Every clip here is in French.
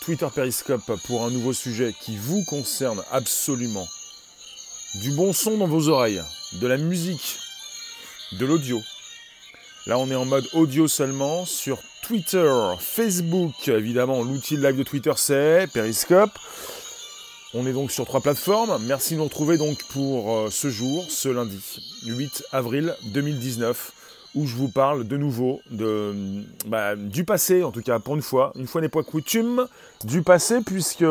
Twitter Periscope pour un nouveau sujet qui vous concerne absolument. Du bon son dans vos oreilles, de la musique, de l'audio. Là, on est en mode audio seulement sur Twitter, Facebook, évidemment, l'outil live de Twitter c'est Periscope. On est donc sur trois plateformes. Merci de nous retrouver donc pour euh, ce jour, ce lundi, 8 avril 2019 où je vous parle de nouveau de, bah, du passé, en tout cas pour une fois, une fois n'est pas coutume, du passé, puisque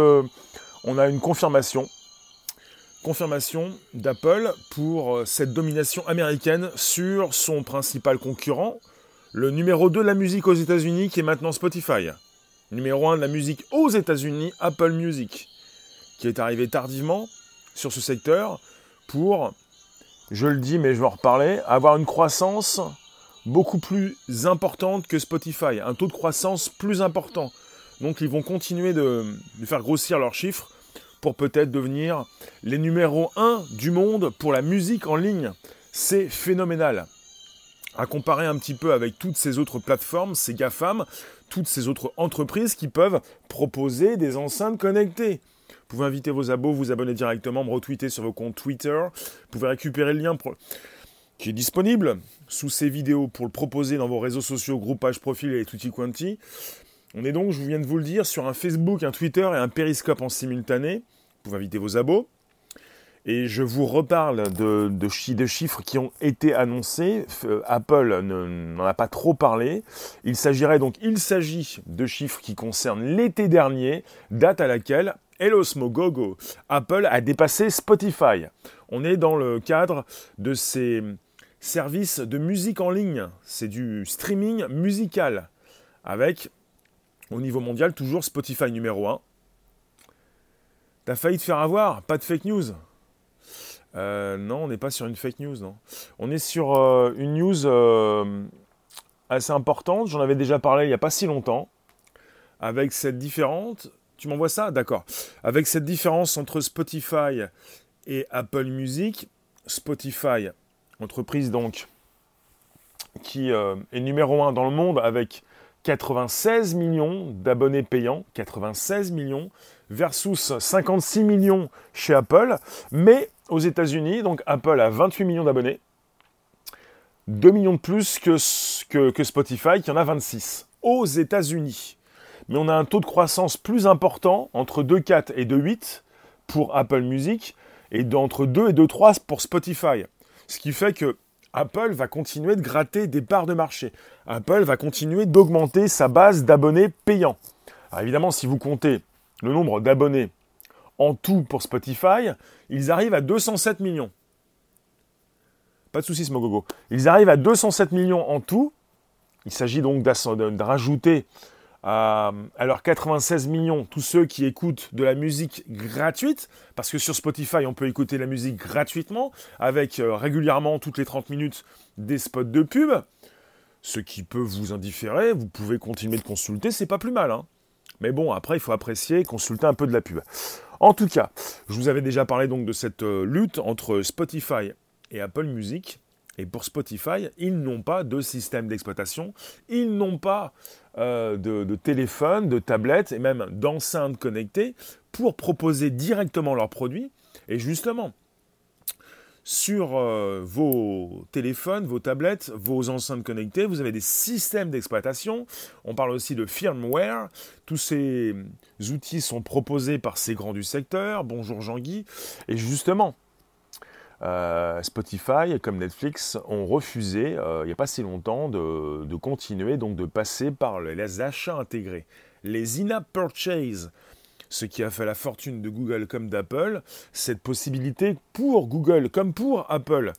on a une confirmation, confirmation d'Apple pour euh, cette domination américaine sur son principal concurrent, le numéro 2 de la musique aux États-Unis, qui est maintenant Spotify. Numéro 1 de la musique aux États-Unis, Apple Music, qui est arrivé tardivement sur ce secteur pour, je le dis mais je vais en reparler, avoir une croissance beaucoup plus importante que Spotify, un taux de croissance plus important. Donc ils vont continuer de, faire grossir leurs chiffres pour peut-être devenir les numéros 1 du monde pour la musique en ligne. C'est phénoménal. À comparer un petit peu avec toutes ces autres plateformes, ces GAFAM, toutes ces autres entreprises qui peuvent proposer des enceintes connectées. Vous pouvez inviter vos abos, vous abonner directement, me retweeter sur vos comptes Twitter. Vous pouvez récupérer le lien pour qui est disponible sous ces vidéos pour le proposer dans vos réseaux sociaux, groupage, profil et tutti quanti. On est donc, je viens de vous le dire, sur un Facebook, un Twitter et un Periscope en simultané. Vous pouvez inviter vos abos. Et je vous reparle de, chiffres qui ont été annoncés. Euh, Apple n'en a pas trop parlé. Il s'agirait donc, il s'agit de chiffres qui concernent l'été dernier, date à laquelle Hello Smogogo, Apple a dépassé Spotify. On est dans le cadre de ces service de musique en ligne. C'est du streaming musical. Avec, au niveau mondial, toujours Spotify numéro 1. T'as failli te faire avoir, pas de fake news. Euh, non, on n'est pas sur une fake news, non. On est sur euh, une news euh, assez importante. J'en avais déjà parlé il n'y a pas si longtemps. Avec cette différence. Tu m'envoies ça? D'accord. Avec cette différence entre Spotify et Apple Music. Spotify entreprise donc qui euh, est numéro 1 dans le monde avec 96 millions d'abonnés payants, 96 millions, versus 56 millions chez Apple, mais aux États-Unis, donc Apple a 28 millions d'abonnés, 2 millions de plus que, que, Spotify qui en a 26 aux États-Unis. Mais on a un taux de croissance plus important entre 2,4 et 2,8 pour Apple Music et d'entre 2 et 2,3 pour Spotify. Ce qui fait que Apple va continuer de gratter des parts de marché. Apple va continuer d'augmenter sa base d'abonnés payants. Alors évidemment, si vous comptez le nombre d'abonnés en tout pour Spotify, ils arrivent à 207 millions. Pas de soucis, Smogogo. Ils arrivent à 207 millions en tout. Il s'agit donc de rajouter à, alors 96 millions, tous ceux qui écoutent de la musique gratuite, parce que sur Spotify, on peut écouter la musique gratuitement, avec euh, régulièrement, toutes les 30 minutes, des spots de pub. Ce qui peut vous indifférer, vous pouvez continuer de consulter, c'est pas plus mal. Hein. Mais bon, après, il faut apprécier, consulter un peu de la pub. En tout cas, je vous avais déjà parlé donc de cette euh, lutte entre Spotify et Apple Music. Et pour Spotify, ils n'ont pas de système d'exploitation, ils n'ont pas euh, de, téléphone, de tablette et même d'enceintes connectées pour proposer directement leurs produits. Et justement, sur euh, vos téléphones, vos tablettes, vos enceintes connectées, vous avez des systèmes d'exploitation. On parle aussi de firmware. Tous ces outils sont proposés par ces grands du secteur. Bonjour Jean-Guy. Et justement, euh, Spotify, comme Netflix, ont refusé, euh, il n'y a pas si longtemps, de, continuer, donc de passer par les achats intégrés. Les in-app purchase, ce qui a fait la fortune de Google comme d'Apple, cette possibilité pour Google comme pour Apple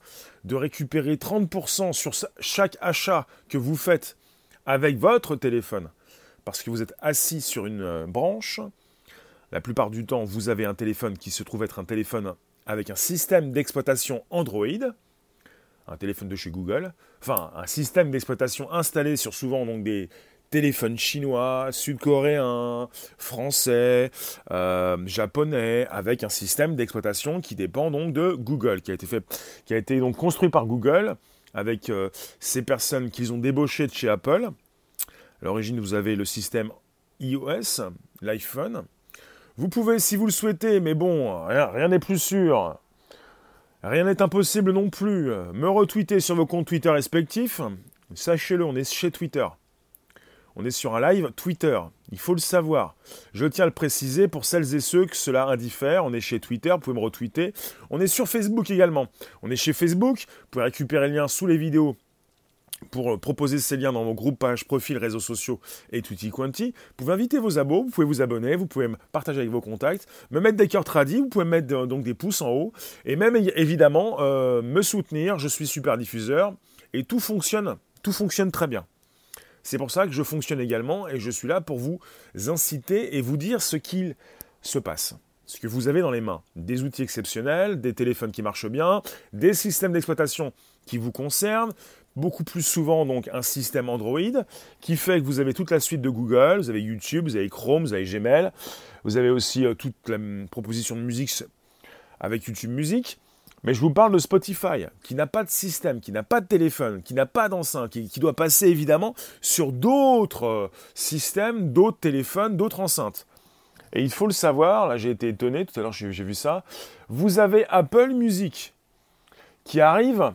de récupérer 30% sur chaque achat que vous faites avec votre téléphone, parce que vous êtes assis sur une euh, branche. La plupart du temps, vous avez un téléphone qui se trouve être un téléphone avec un système d'exploitation Android, un téléphone de chez Google, enfin un système d'exploitation installé sur souvent donc des téléphones chinois, sud-coréens, français, euh, japonais, avec un système d'exploitation qui dépend donc de Google, qui a été fait, qui a été donc construit par Google avec euh, ces personnes qu'ils ont débauchées de chez Apple. À l'origine, vous avez le système iOS, l'iPhone. Vous pouvez, si vous le souhaitez, mais bon, rien n'est plus sûr, rien n'est impossible non plus, me retweeter sur vos comptes Twitter respectifs. Sachez-le, on est chez Twitter. On est sur un live Twitter. Il faut le savoir. Je tiens à le préciser pour celles et ceux que cela indiffère. On est chez Twitter, vous pouvez me retweeter. On est sur Facebook également. On est chez Facebook. Vous pouvez récupérer le lien sous les vidéos pour euh, proposer ces liens dans vos groupes, pages, profils, réseaux sociaux et tutti quanti. Vous pouvez inviter vos abos, vous pouvez vous abonner, vous pouvez partager avec vos contacts, me mettre des cœurs tradis, vous pouvez mettre euh, donc des pouces en haut et même évidemment euh, me soutenir. Je suis super diffuseur et tout fonctionne, tout fonctionne très bien. C'est pour ça que je fonctionne également et je suis là pour vous inciter et vous dire ce qu'il se passe. Ce que vous avez dans les mains. Des outils exceptionnels, des téléphones qui marchent bien, des systèmes d'exploitation qui vous concernent, beaucoup plus souvent donc un système Android qui fait que vous avez toute la suite de Google, vous avez YouTube, vous avez Chrome, vous avez Gmail, vous avez aussi euh, toute la proposition de musique avec YouTube Music. Mais je vous parle de Spotify, qui n'a pas de système, qui n'a pas de téléphone, qui n'a pas d'enceinte, qui, doit passer évidemment sur d'autres euh, systèmes, d'autres téléphones, d'autres enceintes. Et il faut le savoir, là j'ai été étonné, tout à l'heure j'ai vu ça, vous avez Apple Music qui arrive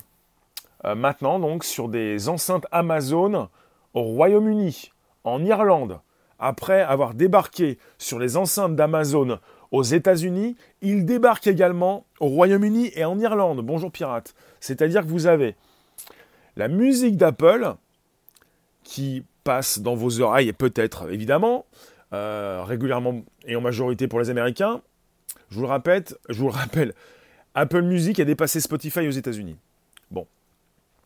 maintenant donc sur des enceintes Amazon au Royaume-Uni, en Irlande. Après avoir débarqué sur les enceintes d'Amazon aux États-Unis, il débarque également au Royaume-Uni et en Irlande. Bonjour pirate. C'est-à-dire que vous avez la musique d'Apple qui passe dans vos oreilles, peut-être évidemment, euh, régulièrement et en majorité pour les Américains. Je vous le je vous le rappelle, Apple Music a dépassé Spotify aux États-Unis. Bon,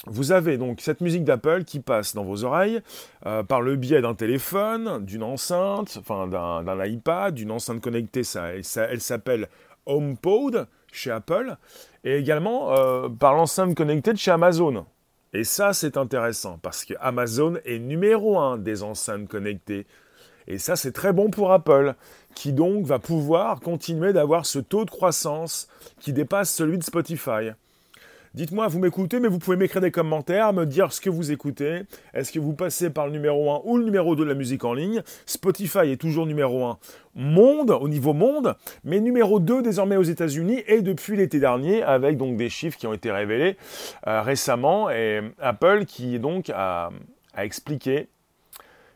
vous avez donc cette musique d'Apple qui passe dans vos oreilles euh, par le biais d'un téléphone, d'une enceinte, enfin d'un iPad, d'une enceinte connectée, ça, elle s'appelle HomePod chez Apple, et également euh, par l'enceinte connectée de chez Amazon. Et ça, c'est intéressant parce que Amazon est numéro un des enceintes connectées. Et ça, c'est très bon pour Apple, qui donc va pouvoir continuer d'avoir ce taux de croissance qui dépasse celui de Spotify. Dites-moi, vous m'écoutez, mais vous pouvez m'écrire des commentaires, me dire ce que vous écoutez. Est-ce que vous passez par le numéro 1 ou le numéro 2 de la musique en ligne? Spotify est toujours numéro 1 monde, au niveau monde, mais numéro 2 désormais aux États-Unis et depuis l'été dernier, avec donc des chiffres qui ont été révélés euh, récemment. Et Apple qui donc a, expliqué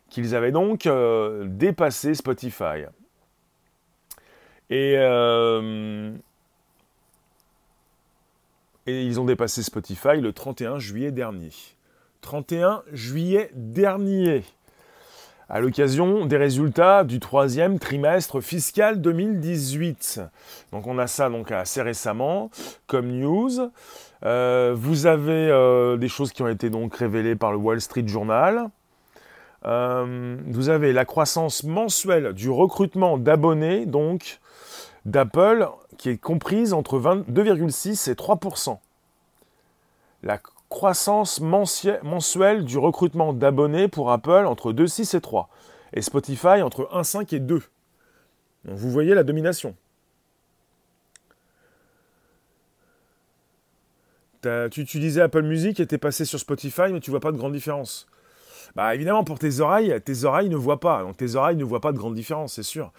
qu'ils avaient donc euh, dépassé Spotify. Et. Euh, et ils ont dépassé Spotify le 31 juillet dernier. 31 juillet dernier, à l'occasion des résultats du troisième trimestre fiscal 2018. Donc on a ça donc assez récemment comme news. Euh, vous avez euh, des choses qui ont été donc révélées par le Wall Street Journal. Euh, vous avez la croissance mensuelle du recrutement d'abonnés donc d'Apple qui est comprise entre 2,6 et 3% La croissance mensuelle du recrutement d'abonnés pour Apple entre 2,6 et 3. Et Spotify entre 1,5 et 2. Donc vous voyez la domination. Tu utilisais Apple Music et t'es passé sur Spotify, mais tu vois pas de grande différence. Bah évidemment, pour tes oreilles, tes oreilles ne voient pas. Donc tes oreilles ne voient pas de grande différence, c'est sûr.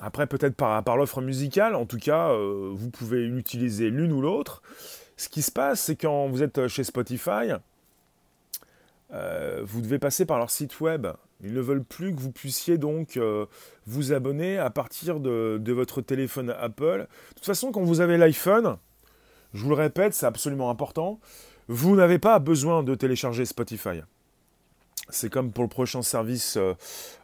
Après, peut-être par, l'offre musicale, en tout cas, euh, vous pouvez utiliser l'une ou l'autre. Ce qui se passe, c'est quand vous êtes chez Spotify, euh, vous devez passer par leur site web. Ils ne veulent plus que vous puissiez donc euh, vous abonner à partir de, votre téléphone Apple. De toute façon, quand vous avez l'iPhone, je vous le répète, c'est absolument important, vous n'avez pas besoin de télécharger Spotify. C'est comme pour le prochain service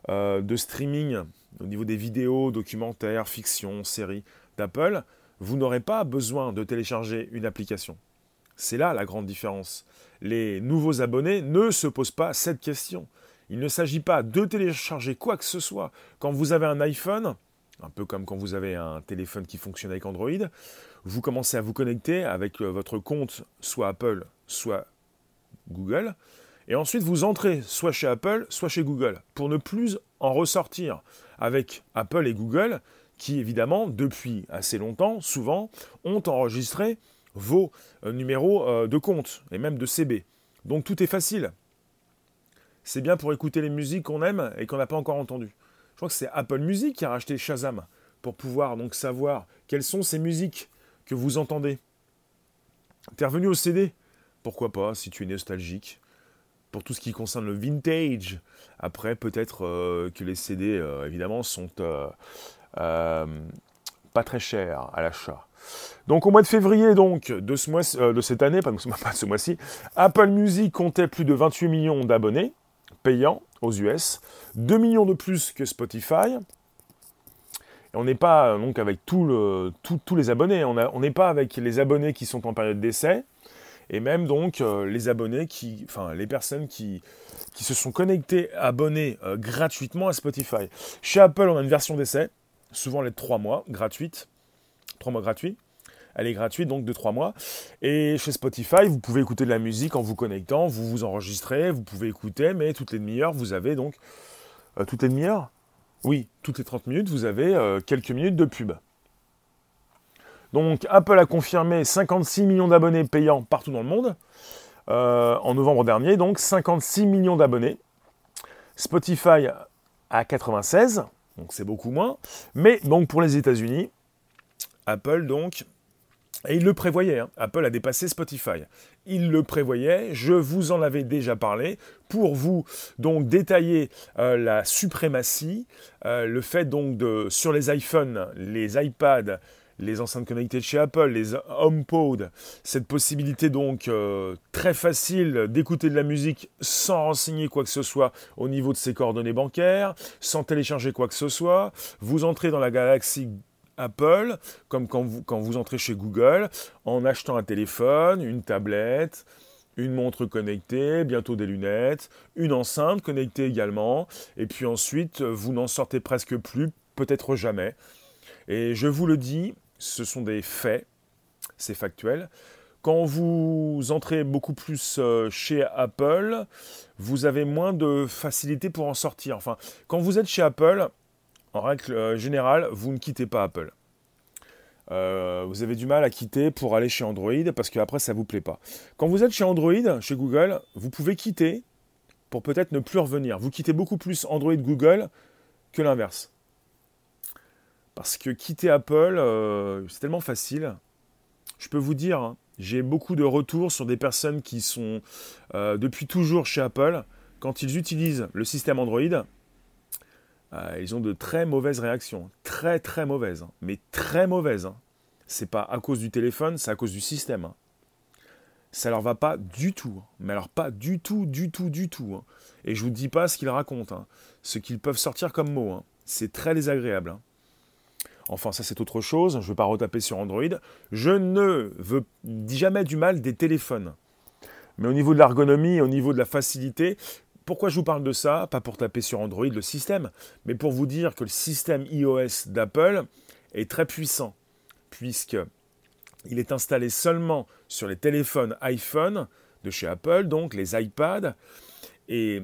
de streaming au niveau des vidéos, documentaires, fictions, séries d'Apple, vous n'aurez pas besoin de télécharger une application. C'est là la grande différence. Les nouveaux abonnés ne se posent pas cette question. Il ne s'agit pas de télécharger quoi que ce soit. Quand vous avez un iPhone, un peu comme quand vous avez un téléphone qui fonctionne avec Android, vous commencez à vous connecter avec euh, votre compte soit Apple, soit Google, et ensuite vous entrez soit chez Apple, soit chez Google, pour ne plus en ressortir avec Apple et Google, qui évidemment, depuis assez longtemps, souvent, ont enregistré vos euh, numéros euh, de compte, et même de CB. Donc tout est facile. C'est bien pour écouter les musiques qu'on aime et qu'on n'a pas encore entendues. Je crois que c'est Apple Music qui a racheté Shazam pour pouvoir donc savoir quelles sont ces musiques que vous entendez. T'es revenu au CD Pourquoi pas, si tu es nostalgique. Pour tout ce qui concerne le vintage. Après, peut-être euh, que les CD, euh, évidemment, sont euh, pas très chers à l'achat. Donc au mois de février donc, de, ce mois, de cette année, pas ce mois-ci, Apple Music comptait plus de 28 millions d'abonnés payants aux US, 2 millions de plus que Spotify, on n'est pas donc avec tous les abonnés, on n'est pas avec les abonnés qui sont en période d'essai, et même donc euh, les abonnés qui, enfin les personnes qui, se sont connectées, abonnés euh, gratuitement à Spotify. Chez Apple, on a une version d'essai, souvent les 3 mois, gratuite, 3 mois gratuits. Elle est gratuite donc de 3 mois. Et chez Spotify, vous pouvez écouter de la musique en vous connectant, vous vous enregistrez, vous pouvez écouter, mais toutes les demi-heures, vous avez donc... Euh, toutes les demi-heures? Oui, toutes les 30 minutes, vous avez quelques minutes de pub. Donc Apple a confirmé 56 millions d'abonnés payants partout dans le monde euh, en novembre dernier, donc 56 millions d'abonnés. Spotify à 96, donc c'est beaucoup moins. Mais donc pour les États-Unis, Apple donc et il le prévoyait, hein. Apple a dépassé Spotify. Il le prévoyait, je vous en avais déjà parlé, pour vous donc détailler euh, la suprématie, euh, le fait donc de, sur les iPhones, les iPads, les enceintes connectées de chez Apple, les HomePod, cette possibilité donc euh, très facile d'écouter de la musique sans renseigner quoi que ce soit au niveau de ses coordonnées bancaires, sans télécharger quoi que ce soit. Vous entrez dans la galaxie Apple, comme quand vous, quand vous entrez chez Google, en achetant un téléphone, une tablette, une montre connectée, bientôt des lunettes, une enceinte connectée également, et puis ensuite vous n'en sortez presque plus, peut-être jamais. Et je vous le dis, ce sont des faits, c'est factuel. Quand vous entrez beaucoup plus euh, chez Apple, vous avez moins de facilité pour en sortir. Enfin, quand vous êtes chez Apple, en règle euh, générale, vous ne quittez pas Apple. Euh, vous avez du mal à quitter pour aller chez Android parce qu'après ça ne vous plaît pas. Quand vous êtes chez Android, chez Google, vous pouvez quitter pour peut-être ne plus revenir. Vous quittez beaucoup plus Android Google que l'inverse. Parce que quitter Apple, euh, c'est tellement facile. Je peux vous dire, hein, j'ai beaucoup de retours sur des personnes qui sont depuis toujours chez Apple. Quand ils utilisent le système Android, euh, ils ont de très mauvaises réactions. Très très mauvaises. Hein. Mais très mauvaises. Hein. C'est pas à cause du téléphone, c'est à cause du système. Hein. Ça leur va pas du tout. Mais alors pas du tout, du tout, du tout. Et je vous dis pas ce qu'ils racontent. Ce qu'ils peuvent sortir comme mots. C'est très désagréable. Enfin, ça c'est autre chose. Je ne veux pas retaper sur Android. Je ne veux jamais du mal des téléphones. Mais au niveau de l'ergonomie, au niveau de la facilité, pourquoi je vous parle de ça? Pas pour taper sur Android le système, mais pour vous dire que le système iOS d'Apple est très puissant, puisque il est installé seulement sur les téléphones iPhone de chez Apple, donc les iPads, et,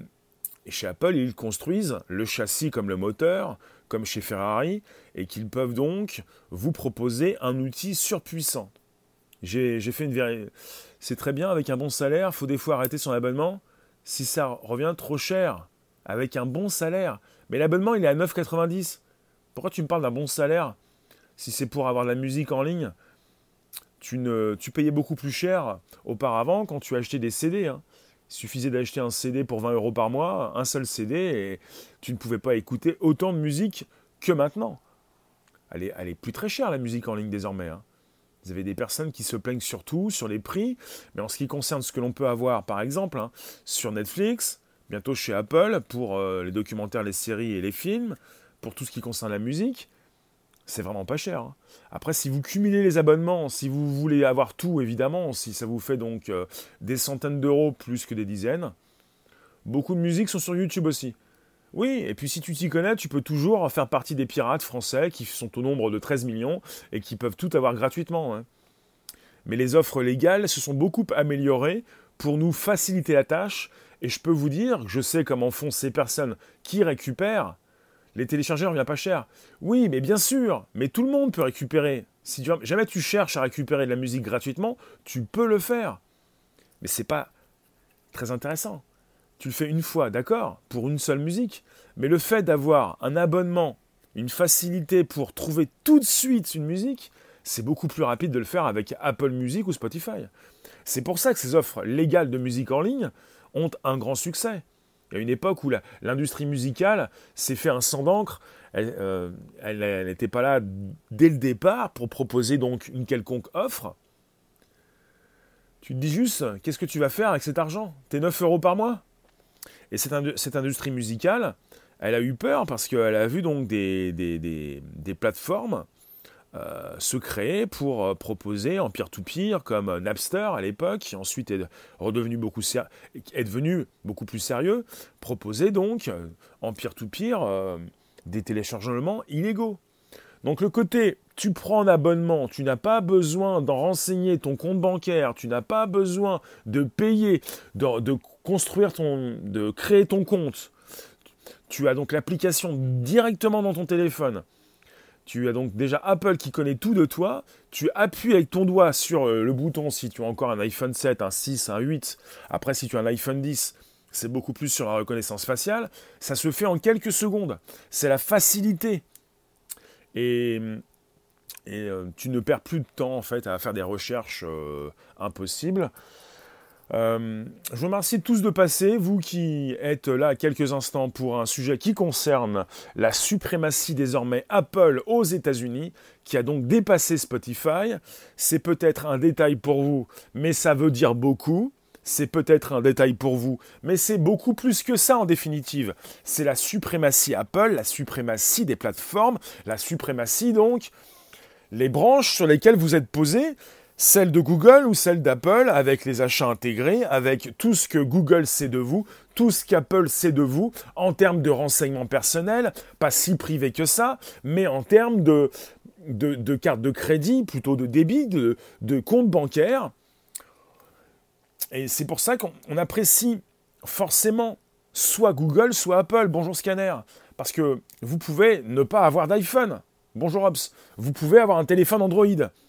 chez Apple, ils construisent le châssis comme le moteur, comme chez Ferrari, et qu'ils peuvent donc vous proposer un outil surpuissant. J'ai fait une C'est très bien avec un bon salaire, il faut des fois arrêter son abonnement si ça revient trop cher, avec un bon salaire. Mais l'abonnement, il est à 9,90. Pourquoi tu me parles d'un bon salaire si c'est pour avoir de la musique en ligne? Tu, ne, tu payais beaucoup plus cher auparavant quand tu achetais des CD. Hein. Il suffisait d'acheter un CD pour 20 euros par mois, un seul CD, et tu ne pouvais pas écouter autant de musique que maintenant. Elle est, plus très chère la musique en ligne désormais. Hein. Vous avez des personnes qui se plaignent surtout sur les prix, mais en ce qui concerne ce que l'on peut avoir, par exemple, hein, sur Netflix, bientôt chez Apple, pour euh, les documentaires, les séries et les films, pour tout ce qui concerne la musique, c'est vraiment pas cher. Hein. Après, si vous cumulez les abonnements, si vous voulez avoir tout, évidemment, si ça vous fait donc euh, des centaines d'euros plus que des dizaines, beaucoup de musiques sont sur YouTube aussi. Oui, et puis si tu t'y connais, tu peux toujours faire partie des pirates français qui sont au nombre de 13 millions et qui peuvent tout avoir gratuitement. Hein. Mais les offres légales se sont beaucoup améliorées pour nous faciliter la tâche. Et je peux vous dire, je sais comment font ces personnes qui récupèrent. Les téléchargeurs viennent pas cher. Oui, mais bien sûr, mais tout le monde peut récupérer. Si jamais tu cherches à récupérer de la musique gratuitement, tu peux le faire. Mais c'est pas très intéressant tu le fais une fois, d'accord, pour une seule musique. Mais le fait d'avoir un abonnement, une facilité pour trouver tout de suite une musique, c'est beaucoup plus rapide de le faire avec Apple Music ou Spotify. C'est pour ça que ces offres légales de musique en ligne ont un grand succès. Il y a une époque où l'industrie musicale s'est fait un sang d'encre. Elle n'était euh, pas là dès le départ pour proposer donc une quelconque offre. Tu te dis juste, qu'est-ce que tu vas faire avec cet argent? Tes 9 euros par mois? Et cette, industrie musicale, elle a eu peur parce qu'elle a vu donc des plateformes euh, se créer pour euh, proposer en peer-to-peer comme euh, Napster à l'époque, qui ensuite est redevenu beaucoup est devenu beaucoup plus sérieux, proposer donc en peer-to-peer des téléchargements illégaux. Donc le côté tu prends un abonnement, tu n'as pas besoin d'en renseigner ton compte bancaire, tu n'as pas besoin de payer, de, de construire ton, de créer ton compte. Tu as donc l'application directement dans ton téléphone tu as donc déjà Apple qui connaît tout de toi. Tu appuies avec ton doigt sur euh, le bouton si tu as encore un iPhone 7, un 6, un 8. Après, si tu as un iPhone 10, c'est beaucoup plus sur la reconnaissance faciale. Ça se fait en quelques secondes. C'est la facilité. Et, euh, tu ne perds plus de temps en fait à faire des recherches euh, impossibles. Euh, je vous remercie tous de passer, vous qui êtes là quelques instants pour un sujet qui concerne la suprématie désormais Apple aux États-Unis, qui a donc dépassé Spotify. C'est peut-être un détail pour vous, mais ça veut dire beaucoup. C'est peut-être un détail pour vous, mais c'est beaucoup plus que ça en définitive. C'est la suprématie Apple, la suprématie des plateformes, la suprématie donc, les branches sur lesquelles vous êtes posé, celle de Google ou celle d'Apple avec les achats intégrés, avec tout ce que Google sait de vous, tout ce qu'Apple sait de vous en termes de renseignements personnels, pas si privé que ça, mais en termes de, de, carte de crédit, plutôt de débit, de, de compte bancaire. Et c'est pour ça qu'on apprécie forcément soit Google, soit Apple. Bonjour Scanner. Parce que vous pouvez ne pas avoir d'iPhone. Bonjour Ops. Vous pouvez avoir un téléphone Android.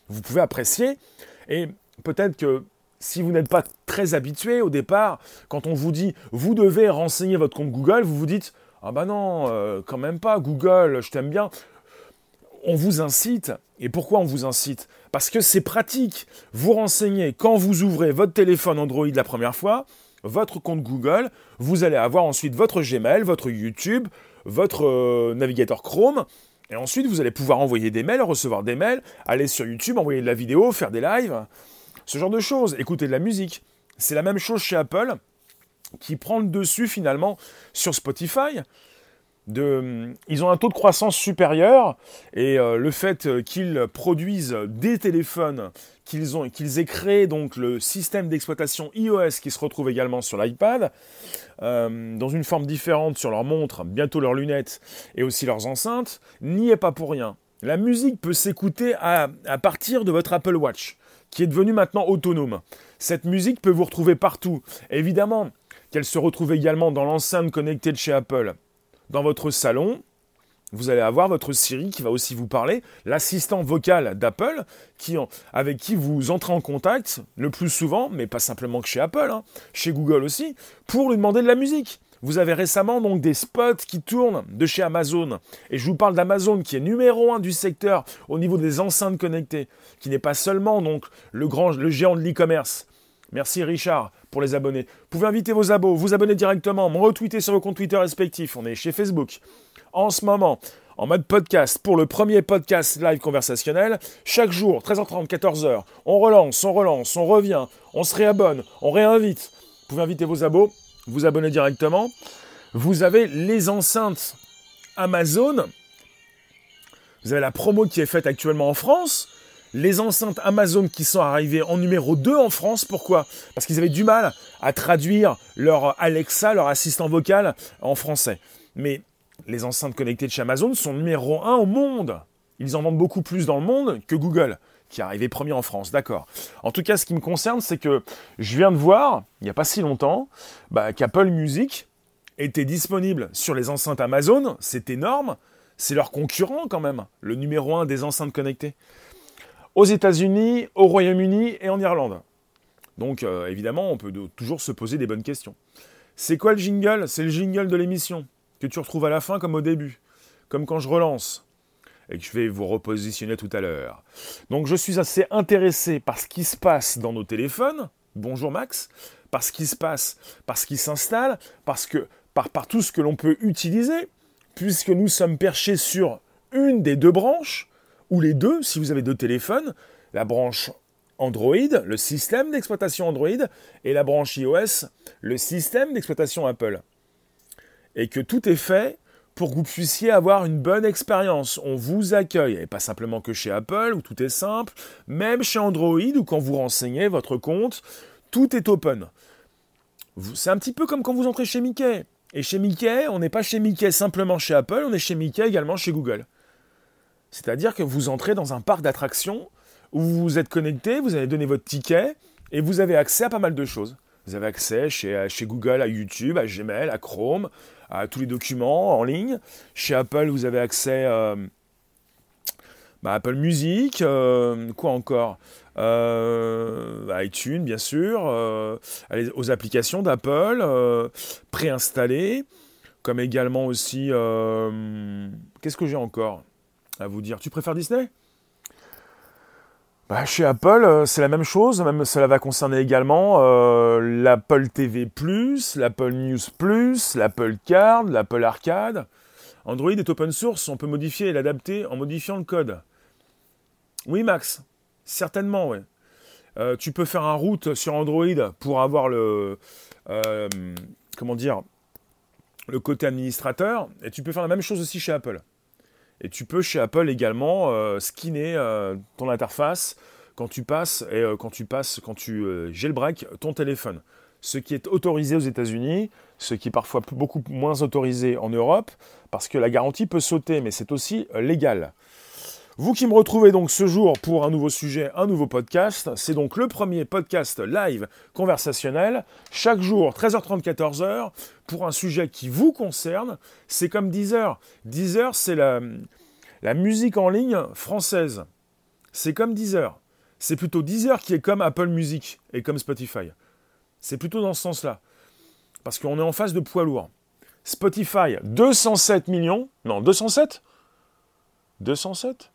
Vous pouvez apprécier. Et peut-être que si vous n'êtes pas très habitué au départ, quand on vous dit vous devez renseigner votre compte Google, vous vous dites ah bah non, euh, quand même pas, Google, je t'aime bien. On vous incite. Et pourquoi on vous incite? Parce que c'est pratique. Vous renseignez quand vous ouvrez votre téléphone Android la première fois, votre compte Google, vous allez avoir ensuite votre Gmail, votre YouTube, votre euh, navigateur Chrome, et ensuite, vous allez pouvoir envoyer des mails, recevoir des mails, aller sur YouTube, envoyer de la vidéo, faire des lives, ce genre de choses, écouter de la musique. C'est la même chose chez Apple, qui prend le dessus finalement sur Spotify ils ont un taux de croissance supérieur et euh, le fait qu'ils produisent des téléphones, qu'ils ont, qu'ils aient créé donc le système d'exploitation iOS qui se retrouve également sur l'iPad, euh, dans une forme différente sur leurs montres, bientôt leurs lunettes et aussi leurs enceintes, n'y est pas pour rien. La musique peut s'écouter à, à partir de votre Apple Watch, qui est devenu maintenant autonome. Cette musique peut vous retrouver partout. Évidemment qu'elle se retrouve également dans l'enceinte connectée de chez Apple dans votre salon, vous allez avoir votre Siri qui va aussi vous parler, l'assistant vocal d'Apple, avec qui vous entrez en contact le plus souvent, mais pas simplement que chez Apple, hein, chez Google aussi, pour lui demander de la musique. Vous avez récemment donc des spots qui tournent de chez Amazon. Et je vous parle d'Amazon qui est numéro un du secteur au niveau des enceintes connectées, qui n'est pas seulement donc grand, le géant de l'e-commerce. Merci Richard pour les abonnés. Vous pouvez inviter vos abos, vous abonner directement, me retweeter sur vos comptes Twitter respectifs. On est chez Facebook. En ce moment, en mode podcast pour le premier podcast live conversationnel. Chaque jour, 13h30, 14h, on relance, on relance, on revient, on se réabonne, on réinvite. Vous pouvez inviter vos abos, vous abonner directement. Vous avez les enceintes Amazon. Vous avez la promo qui est faite actuellement en France les enceintes Amazon qui sont arrivées en numéro 2 en France. Pourquoi? Parce qu'ils avaient du mal à traduire leur Alexa, leur assistant vocal en français. Mais les enceintes connectées de chez Amazon sont numéro 1 au monde. Ils en vendent beaucoup plus dans le monde que Google, qui est arrivé premier en France. D'accord. En tout cas, ce qui me concerne, c'est que je viens de voir, il n'y a pas si longtemps, bah, qu'Apple Music était disponible sur les enceintes Amazon. C'est énorme. C'est leur concurrent quand même, le numéro 1 des enceintes connectées aux États-Unis, au Royaume-Uni et en Irlande. Donc euh, évidemment, on peut toujours se poser des bonnes questions. C'est quoi le jingle? C'est le jingle de l'émission que tu retrouves à la fin comme au début, comme quand je relance et que je vais vous repositionner tout à l'heure. Donc je suis assez intéressé par ce qui se passe dans nos téléphones. Bonjour Max. Par ce qui se passe, par ce qui s'installe, parce que par, par tout ce que l'on peut utiliser, puisque nous sommes perchés sur une des deux branches, ou les deux, si vous avez deux téléphones, la branche Android, le système d'exploitation Android, et la branche iOS, le système d'exploitation Apple. Et que tout est fait pour que vous puissiez avoir une bonne expérience. On vous accueille, et pas simplement que chez Apple, où tout est simple, même chez Android, où quand vous renseignez votre compte, tout est open. C'est un petit peu comme quand vous entrez chez Mickey. Et chez Mickey, on n'est pas chez Mickey simplement chez Apple, on est chez Mickey également chez Google. C'est-à-dire que vous entrez dans un parc d'attractions où vous êtes connecté, vous avez donné votre ticket et vous avez accès à pas mal de choses. Vous avez accès chez, Google à YouTube, à Gmail, à Chrome, à tous les documents en ligne. Chez Apple, vous avez accès euh, bah, Apple Music, euh, quoi encore euh, iTunes, bien sûr, aux applications d'Apple préinstallées, comme également aussi. Qu'est-ce que j'ai encore? À vous dire Tu préfères Disney? Bah, chez Apple, euh, c'est la même chose, même cela va concerner également euh, l'Apple TV+, l'Apple News+, l'Apple Card, l'Apple Arcade. Android est open source, on peut modifier et l'adapter en modifiant le code. Oui Max, certainement, oui. Euh, tu peux faire un route sur Android pour avoir le... comment dire le côté administrateur, et tu peux faire la même chose aussi chez Apple. Et tu peux chez Apple également euh, skinner euh, ton interface quand tu passes et euh, quand tu passes, quand tu jailbreak ton téléphone. Ce qui est autorisé aux États-Unis, ce qui est parfois beaucoup moins autorisé en Europe, parce que la garantie peut sauter, mais c'est aussi légal. Vous qui me retrouvez donc ce jour pour un nouveau sujet, un nouveau podcast, c'est donc le premier podcast live conversationnel, chaque jour 13h30, 14h, pour un sujet qui vous concerne. C'est comme 10h. 10h, c'est la, la musique en ligne française. C'est comme 10h. C'est plutôt 10h qui est comme Apple Music et comme Spotify. C'est plutôt dans ce sens-là. Parce qu'on est en face de poids lourd. Spotify, 207 millions. Non, 207 207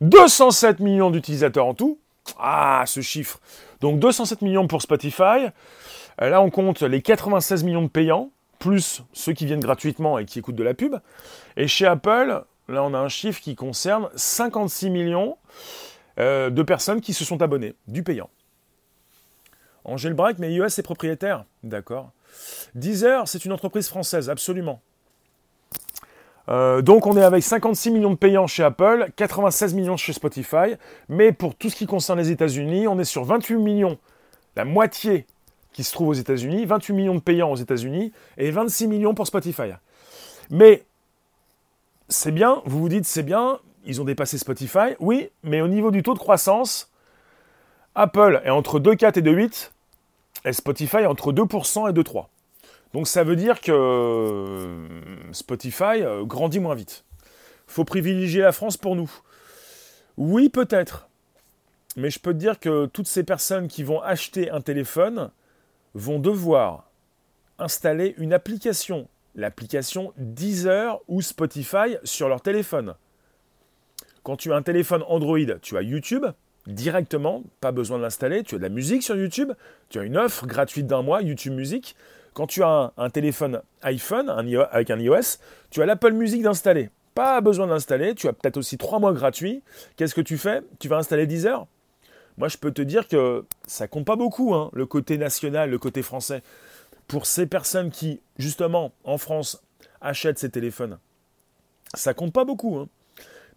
207 millions d'utilisateurs en tout. Ah, ce chiffre. Donc 207 millions pour Spotify. Euh, là, on compte les 96 millions de payants, plus ceux qui viennent gratuitement et qui écoutent de la pub. Et chez Apple, là, on a un chiffre qui concerne 56 millions euh, de personnes qui se sont abonnées, du payant. En jailbreak, mais iOS est propriétaire. D'accord. Deezer, c'est une entreprise française, absolument. Euh, donc on est avec 56 millions de payants chez Apple, 96 millions chez Spotify, mais pour tout ce qui concerne les États-Unis, on est sur 28 millions, la moitié qui se trouve aux États-Unis, 28 millions de payants aux États-Unis et 26 millions pour Spotify. Mais c'est bien, vous vous dites c'est bien, ils ont dépassé Spotify, oui, mais au niveau du taux de croissance, Apple est entre 2,4 et 2,8 et Spotify entre 2% et 2,3. Donc ça veut dire que euh, Spotify euh, grandit moins vite. Faut privilégier la France pour nous. Oui, peut-être. Mais je peux te dire que toutes ces personnes qui vont acheter un téléphone vont devoir installer une application, l'application Deezer ou Spotify sur leur téléphone. Quand tu as un téléphone Android, tu as YouTube directement, pas besoin de l'installer, tu as de la musique sur YouTube, tu as une offre gratuite d'un mois, YouTube Musique. Quand tu as un, téléphone iPhone avec un iOS, tu as l'Apple Music d'installer. Pas besoin d'installer, tu as peut-être aussi trois mois gratuits. Qu'est-ce que tu fais? Tu vas installer Deezer? Moi, je peux te dire que ça compte pas beaucoup, hein, le côté national, le côté français. Pour ces personnes qui, justement, en France, achètent ces téléphones, ça compte pas beaucoup. Hein.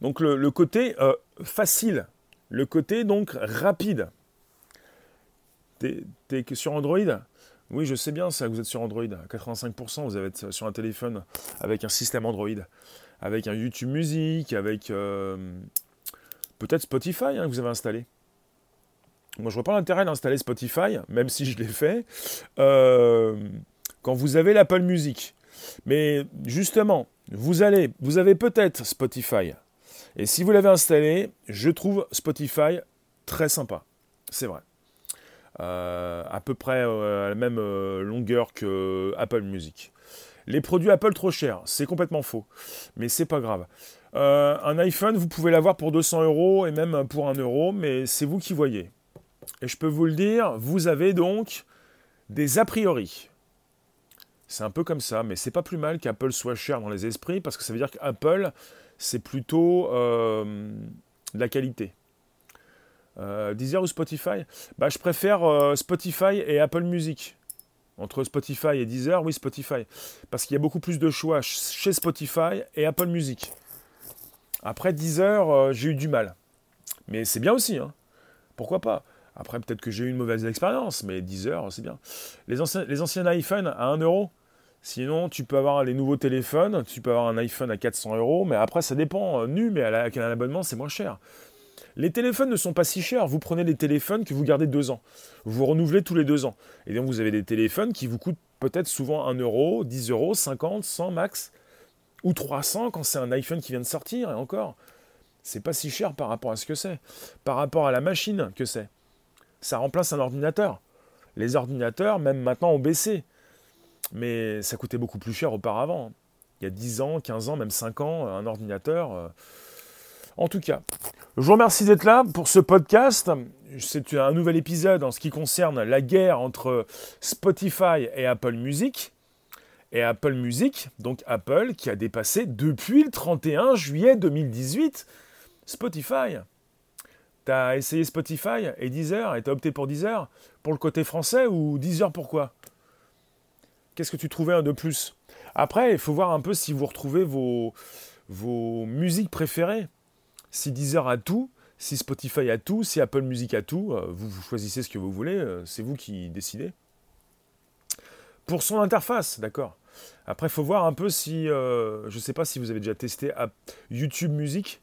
Donc le, côté euh, facile, le côté donc rapide. T'es es sur Android? Oui, je sais bien ça, vous êtes sur Android. 85%, vous êtes sur un téléphone avec un système Android, avec un YouTube Music, avec euh, peut-être Spotify hein, que vous avez installé. Moi, je vois pas l'intérêt d'installer Spotify, même si je l'ai fait, euh, quand vous avez l'Apple Music. Mais justement, vous allez, vous avez peut-être Spotify. Et si vous l'avez installé, je trouve Spotify très sympa. C'est vrai. À peu près à la même longueur que Apple Music. Les produits Apple trop chers, c'est complètement faux, mais c'est pas grave. un iPhone, vous pouvez l'avoir pour 200 euros et même pour 1 euro, mais c'est vous qui voyez. Et je peux vous le dire, vous avez donc des a priori. C'est un peu comme ça, mais c'est pas plus mal qu'Apple soit cher dans les esprits, parce que ça veut dire qu'Apple, c'est plutôt euh, de la qualité. Euh, Deezer ou Spotify? Bah, Je préfère euh, Spotify et Apple Music. Entre Spotify et Deezer, oui, Spotify. Parce qu'il y a beaucoup plus de choix chez Spotify et Apple Music. Après Deezer, j'ai eu du mal. Mais c'est bien aussi. Hein. Pourquoi pas? Après, peut-être que j'ai eu une mauvaise expérience, mais 10 heures, c'est bien. Les anciens, iPhones à 1 euro? Sinon, tu peux avoir les nouveaux téléphones, tu peux avoir un iPhone à 400 euros, mais après, ça dépend. Euh, nu, mais avec un abonnement, c'est moins cher. Les téléphones ne sont pas si chers. Vous prenez les téléphones que vous gardez deux ans. Vous renouvelez tous les deux ans. Et donc, vous avez des téléphones qui vous coûtent peut-être souvent 1 euro, 10 euros, 50, 100 max. Ou 300 quand c'est un iPhone qui vient de sortir, et encore. C'est pas si cher par rapport à ce que c'est. Par rapport à la machine que c'est ça remplace un ordinateur. Les ordinateurs, même maintenant, ont baissé. Mais ça coûtait beaucoup plus cher auparavant. Il y a 10 ans, 15 ans, même 5 ans, un ordinateur. Euh. En tout cas, je vous remercie d'être là pour ce podcast. C'est un nouvel épisode en ce qui concerne la guerre entre Spotify et Apple Music. Et Apple Music, donc Apple, qui a dépassé depuis le 31 juillet 2018 Spotify. T'as essayé Spotify et Deezer et t'as opté pour Deezer? Pour le côté français ou Deezer pourquoi? Qu'est-ce que tu trouvais de plus? Après, il faut voir un peu si vous retrouvez vos, vos musiques préférées. Si Deezer a tout, si Spotify a tout, si Apple Music a tout, euh, vous, choisissez ce que vous voulez, euh, c'est vous qui décidez. Pour son interface, d'accord. Après, il faut voir un peu si, euh, je ne sais pas si vous avez déjà testé YouTube Music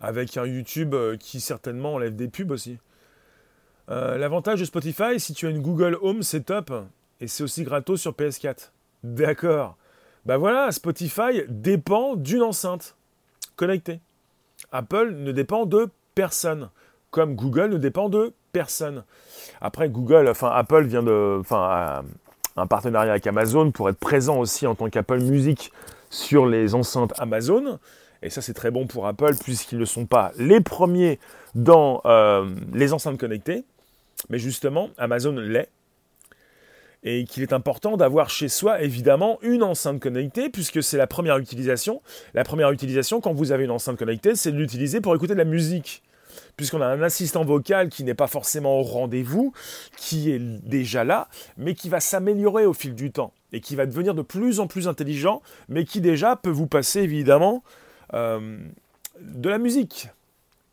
avec un YouTube qui certainement enlève des pubs aussi. L'avantage de Spotify, si tu as une Google Home, c'est top. Et c'est aussi gratos sur PS4. D'accord. Bah voilà, Spotify dépend d'une enceinte connectée. Apple ne dépend de personne. Comme Google ne dépend de personne. Après, Google, enfin Apple vient de. Enfin, un partenariat avec Amazon pour être présent aussi en tant qu'Apple Music sur les enceintes Amazon. Et ça, c'est très bon pour Apple puisqu'ils ne sont pas les premiers dans euh, les enceintes connectées. Mais justement, Amazon l'est. Et qu'il est important d'avoir chez soi, évidemment, une enceinte connectée, puisque c'est la première utilisation. La première utilisation, quand vous avez une enceinte connectée, c'est de l'utiliser pour écouter de la musique. Puisqu'on a un assistant vocal qui n'est pas forcément au rendez-vous, qui est déjà là, mais qui va s'améliorer au fil du temps et qui va devenir de plus en plus intelligent, mais qui déjà peut vous passer évidemment euh, de la musique.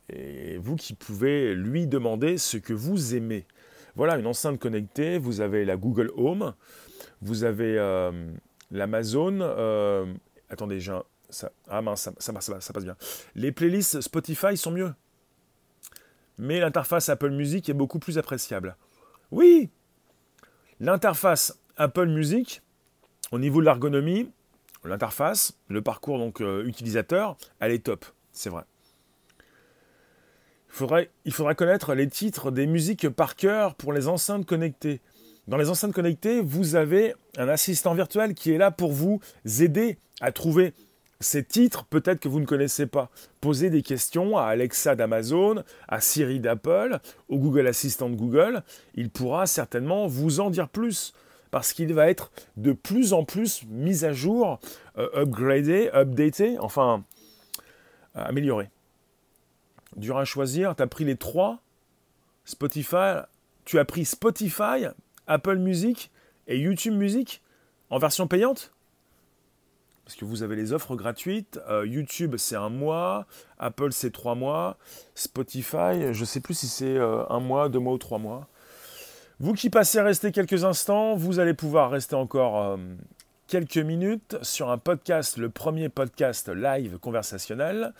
Et vous qui pouvez lui demander ce que vous aimez. Voilà, une enceinte connectée, vous avez la Google Home, vous avez euh, l'Amazon. Euh, attendez, j'ai ça, ah mince, ça, ça, ça, ça, passe bien. Les playlists Spotify sont mieux. Mais l'interface Apple Music est beaucoup plus appréciable. Oui L'interface Apple Music, au niveau de l'ergonomie, l'interface, le parcours donc euh, utilisateur, elle est top, c'est vrai. Il faudrait connaître les titres des musiques par cœur pour les enceintes connectées. Dans les enceintes connectées, vous avez un assistant virtuel qui est là pour vous aider à trouver ces titres peut-être que vous ne connaissez pas. Posez des questions à Alexa d'Amazon, à Siri d'Apple, au Google Assistant de Google. Il pourra certainement vous en dire plus parce qu'il va être de plus en plus mis à jour, euh, upgradé, updaté, enfin euh, amélioré. Dur à choisir, tu as pris les trois, Spotify, tu as pris Spotify, Apple Music et YouTube Music en version payante parce que vous avez les offres gratuites. Euh, YouTube, c'est un mois. Apple, c'est trois mois. Spotify, je ne sais plus si c'est un mois, deux mois ou trois mois. Vous qui passez à rester quelques instants, vous allez pouvoir rester encore euh, quelques minutes sur un podcast, le premier podcast live conversationnel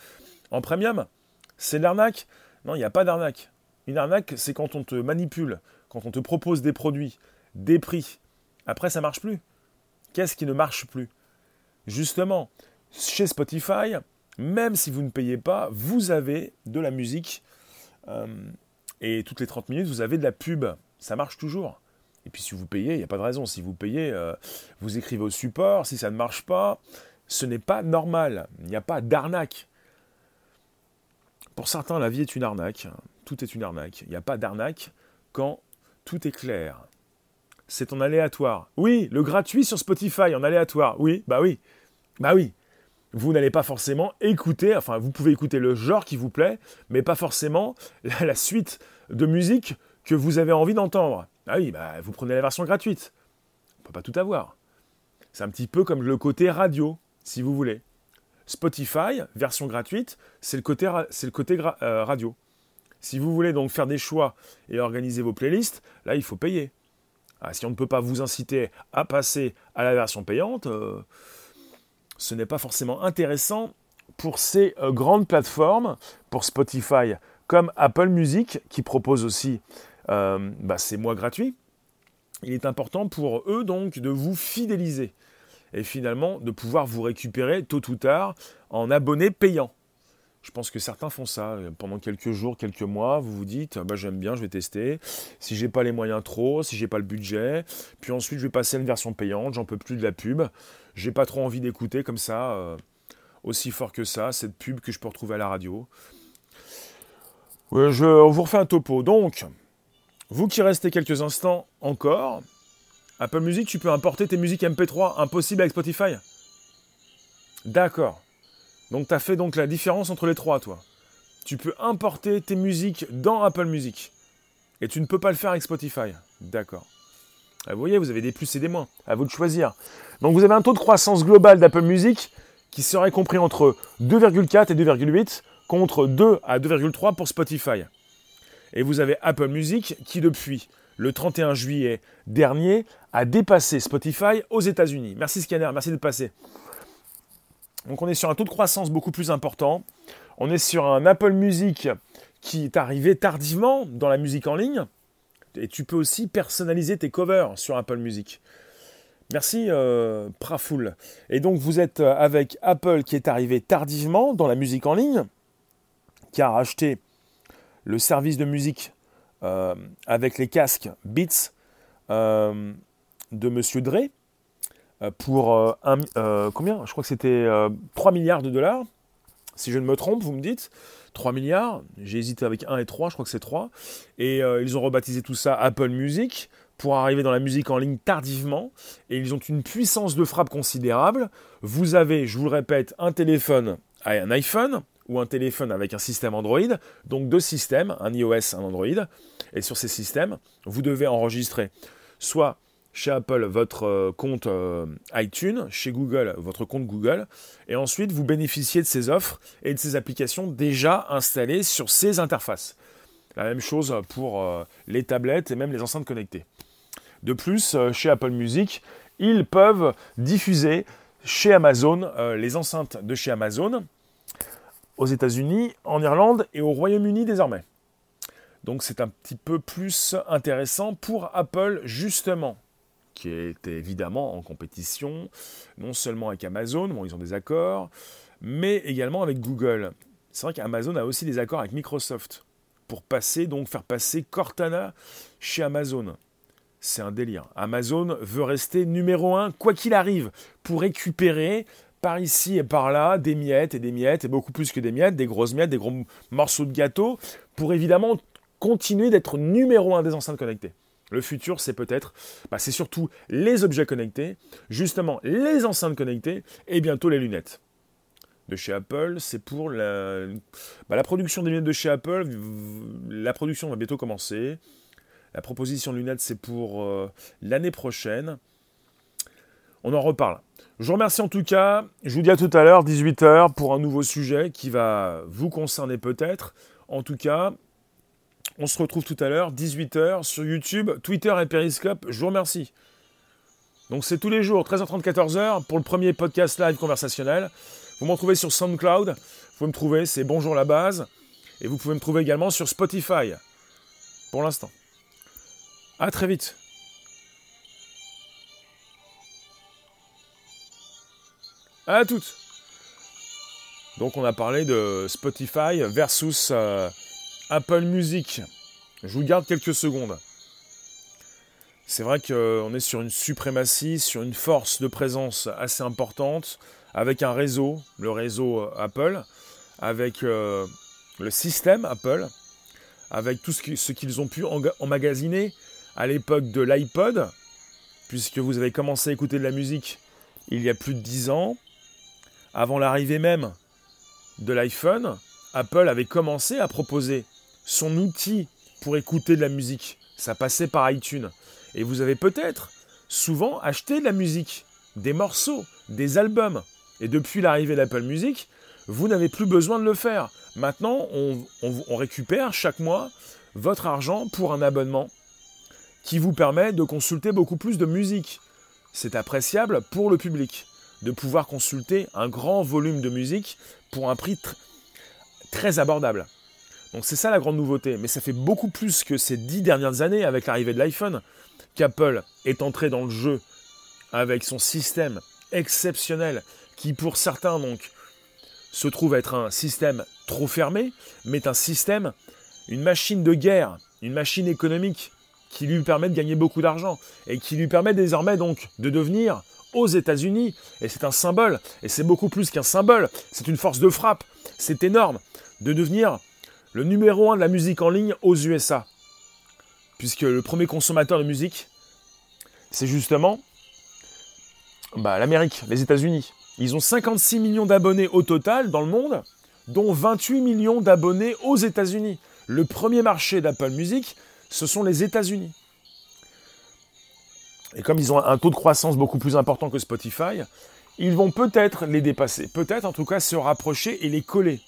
en premium. C'est l'arnaque Non, il n'y a pas d'arnaque. Une arnaque, c'est quand on te manipule, quand on te propose des produits, des prix. Après, ça marche plus. Qu'est-ce qui ne marche plus? Justement, chez Spotify, même si vous ne payez pas, vous avez de la musique euh, Et toutes les 30 minutes, vous avez de la pub. Ça marche toujours. Et puis si vous payez, il n'y a pas de raison. Si vous payez, euh, vous écrivez au support. Si ça ne marche pas, ce n'est pas normal. Il n'y a pas d'arnaque. Pour certains, la vie est une arnaque. Tout est une arnaque. Il n'y a pas d'arnaque quand tout est clair. C'est en aléatoire. Oui, le gratuit sur Spotify en aléatoire. Oui, bah oui. Bah oui. Vous n'allez pas forcément écouter, enfin vous pouvez écouter le genre qui vous plaît, mais pas forcément la, suite de musique que vous avez envie d'entendre. Ah oui, bah vous prenez la version gratuite. On ne peut pas tout avoir. C'est un petit peu comme le côté radio, si vous voulez. Spotify, version gratuite, c'est le côté, euh, radio. Si vous voulez donc faire des choix et organiser vos playlists, là, il faut payer. Ah, si on ne peut pas vous inciter à passer à la version payante, euh, ce n'est pas forcément intéressant pour ces euh, grandes plateformes, pour Spotify comme Apple Music, qui propose aussi bah, ces mois gratuits. Il est important pour eux donc de vous fidéliser et finalement de pouvoir vous récupérer tôt ou tard en abonné payant. Je pense que certains font ça pendant quelques jours, quelques mois. Vous vous dites, bah, j'aime bien, je vais tester. Si j'ai pas les moyens trop, si j'ai pas le budget, puis ensuite je vais passer à une version payante. J'en peux plus de la pub. J'ai pas trop envie d'écouter comme ça, euh, aussi fort que ça, cette pub que je peux retrouver à la radio. je vous refais un topo. Donc, vous qui restez quelques instants encore, Apple Music, tu peux importer tes musiques MP3, impossible avec Spotify? D'accord. Donc tu as fait donc la différence entre les trois, toi. Tu peux importer tes musiques dans Apple Music. Et tu ne peux pas le faire avec Spotify. D'accord. Ah, vous voyez, vous avez des plus et des moins. À vous de choisir. Donc vous avez un taux de croissance global d'Apple Music qui serait compris entre 2,4 et 2,8 contre 2 à 2,3 pour Spotify. Et vous avez Apple Music qui depuis le 31 juillet dernier, a dépassé Spotify aux États-Unis. Merci Scanner, merci d'être passé. Donc on est sur un taux de croissance beaucoup plus important. On est sur un Apple Music qui est arrivé tardivement dans la musique en ligne. Et tu peux aussi personnaliser tes covers sur Apple Music. Merci euh, Prafoul. Et donc vous êtes avec Apple qui est arrivé tardivement dans la musique en ligne, qui a racheté le service de musique euh, avec les casques Beats euh, de Monsieur Dre euh, pour combien? Je crois que c'était 3 milliards de dollars. Si je ne me trompe, vous me dites 3 milliards. J'ai hésité avec 1 et 3, je crois que c'est 3. Et ils ont rebaptisé tout ça Apple Music pour arriver dans la musique en ligne tardivement. Et ils ont une puissance de frappe considérable. Vous avez, je vous le répète, un téléphone et un iPhone ou un téléphone avec un système Android, donc deux systèmes, un iOS, un Android, et sur ces systèmes, vous devez enregistrer soit chez Apple votre euh, compte euh, iTunes, chez Google votre compte Google, et ensuite vous bénéficiez de ces offres et de ces applications déjà installées sur ces interfaces. La même chose pour euh, les tablettes et même les enceintes connectées. De plus, chez Apple Music, ils peuvent diffuser chez Amazon les enceintes de chez Amazon aux États-Unis, en Irlande et au Royaume-Uni désormais. Donc c'est un petit peu plus intéressant pour Apple justement, qui est évidemment en compétition, non seulement avec Amazon, bon ils ont des accords, mais également avec Google. C'est vrai qu'Amazon a aussi des accords avec Microsoft pour passer, donc faire passer Cortana chez Amazon. C'est un délire. Amazon veut rester numéro un, quoi qu'il arrive, pour récupérer par ici et par là des miettes et des miettes, et beaucoup plus que des miettes, des grosses miettes, des gros morceaux de gâteau, pour évidemment continuer d'être numéro un des enceintes connectées. Le futur, c'est peut-être, bah, c'est surtout les objets connectés, justement les enceintes connectées et bientôt les lunettes. De chez Apple, c'est pour la, bah, production des lunettes de chez Apple. La production va bientôt commencer. La proposition de lunettes, c'est pour euh, l'année prochaine. On en reparle. Je vous remercie en tout cas. Je vous dis à tout à l'heure, 18h, pour un nouveau sujet qui va vous concerner peut-être. En tout cas, on se retrouve tout à l'heure, 18h, sur YouTube, Twitter et Periscope. Je vous remercie. Donc c'est tous les jours, 13h30, 14h, pour le premier podcast live conversationnel. Vous m'en trouvez sur SoundCloud. Vous me trouver, c'est Bonjour la base. Et vous pouvez me trouver également sur Spotify. Pour l'instant. À très vite. À toutes. Donc on a parlé de Spotify versus euh, Apple Music. Je vous garde quelques secondes. C'est vrai qu'on est sur une suprématie, sur une force de présence assez importante, avec un réseau, le réseau euh, Apple, avec euh, le système Apple, avec tout ce qu'ils ont pu emmagasiner à l'époque de l'iPod, puisque vous avez commencé à écouter de la musique il y a plus de 10 ans, avant l'arrivée même de l'iPhone, Apple avait commencé à proposer son outil pour écouter de la musique. Ça passait par iTunes. Et vous avez peut-être souvent acheté de la musique, des morceaux, des albums. Et depuis l'arrivée d'Apple Music, vous n'avez plus besoin de le faire. Maintenant, on, récupère chaque mois votre argent pour un abonnement qui vous permet de consulter beaucoup plus de musique. C'est appréciable pour le public de pouvoir consulter un grand volume de musique pour un prix très abordable. Donc c'est ça la grande nouveauté. Mais ça fait beaucoup plus que ces dix dernières années avec l'arrivée de l'iPhone qu'Apple est entré dans le jeu avec son système exceptionnel qui pour certains donc se trouve être un système trop fermé, mais un système, une machine de guerre, une machine économique qui lui permet de gagner beaucoup d'argent et qui lui permet désormais donc de devenir aux États-Unis, et c'est un symbole, et c'est beaucoup plus qu'un symbole, c'est une force de frappe, c'est énorme, de devenir le numéro un de la musique en ligne aux USA puisque le premier consommateur de musique, c'est justement bah, l'Amérique, les États-Unis. Ils ont 56 millions d'abonnés au total dans le monde, dont 28 millions d'abonnés aux États-Unis. Le premier marché d'Apple Music, ce sont les États-Unis. Et comme ils ont un taux de croissance beaucoup plus important que Spotify, ils vont peut-être les dépasser, peut-être en tout cas se rapprocher et les coller.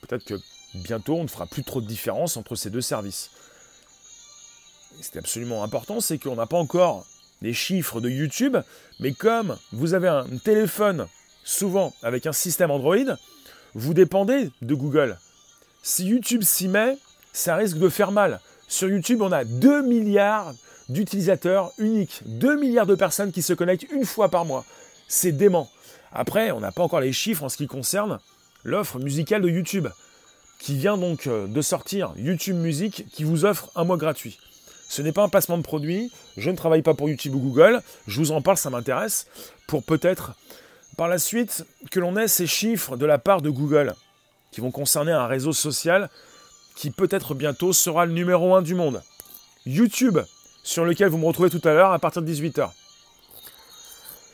Peut-être que bientôt on ne fera plus trop de différence entre ces deux services c'est absolument important, c'est qu'on n'a pas encore les chiffres de YouTube, mais comme vous avez un téléphone, souvent avec un système Android, vous dépendez de Google. Si YouTube s'y met, ça risque de faire mal. Sur YouTube, on a 2 milliards d'utilisateurs uniques, 2 milliards de personnes qui se connectent une fois par mois. C'est dément. Après, on n'a pas encore les chiffres en ce qui concerne l'offre musicale de YouTube, qui vient donc euh, de sortir YouTube Music, qui vous offre un mois gratuit. Ce n'est pas un passement de produit. Je ne travaille pas pour YouTube ou Google. Je vous en parle, ça m'intéresse. Pour peut-être, par la suite, que l'on ait ces chiffres de la part de Google, qui vont concerner un réseau social qui peut-être bientôt sera le numéro 1 du monde. YouTube, sur lequel vous me retrouvez tout à l'heure à partir de 18h.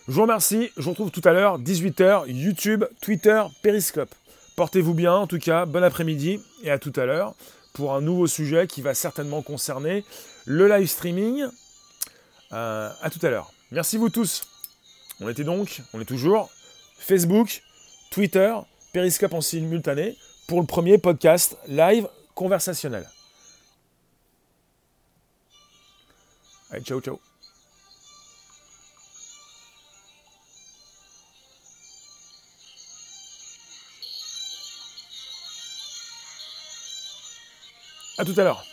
Je vous remercie, je vous retrouve tout à l'heure, 18h, YouTube, Twitter, Periscope. Portez-vous bien, en tout cas, bon après-midi et à tout à l'heure pour un nouveau sujet qui va certainement concerner le live streaming. Euh, à tout à l'heure. Merci vous tous. On était donc, on est toujours Facebook, Twitter, Periscope en simultané pour le premier podcast live conversationnel. Allez, ciao, ciao. À tout à l'heure.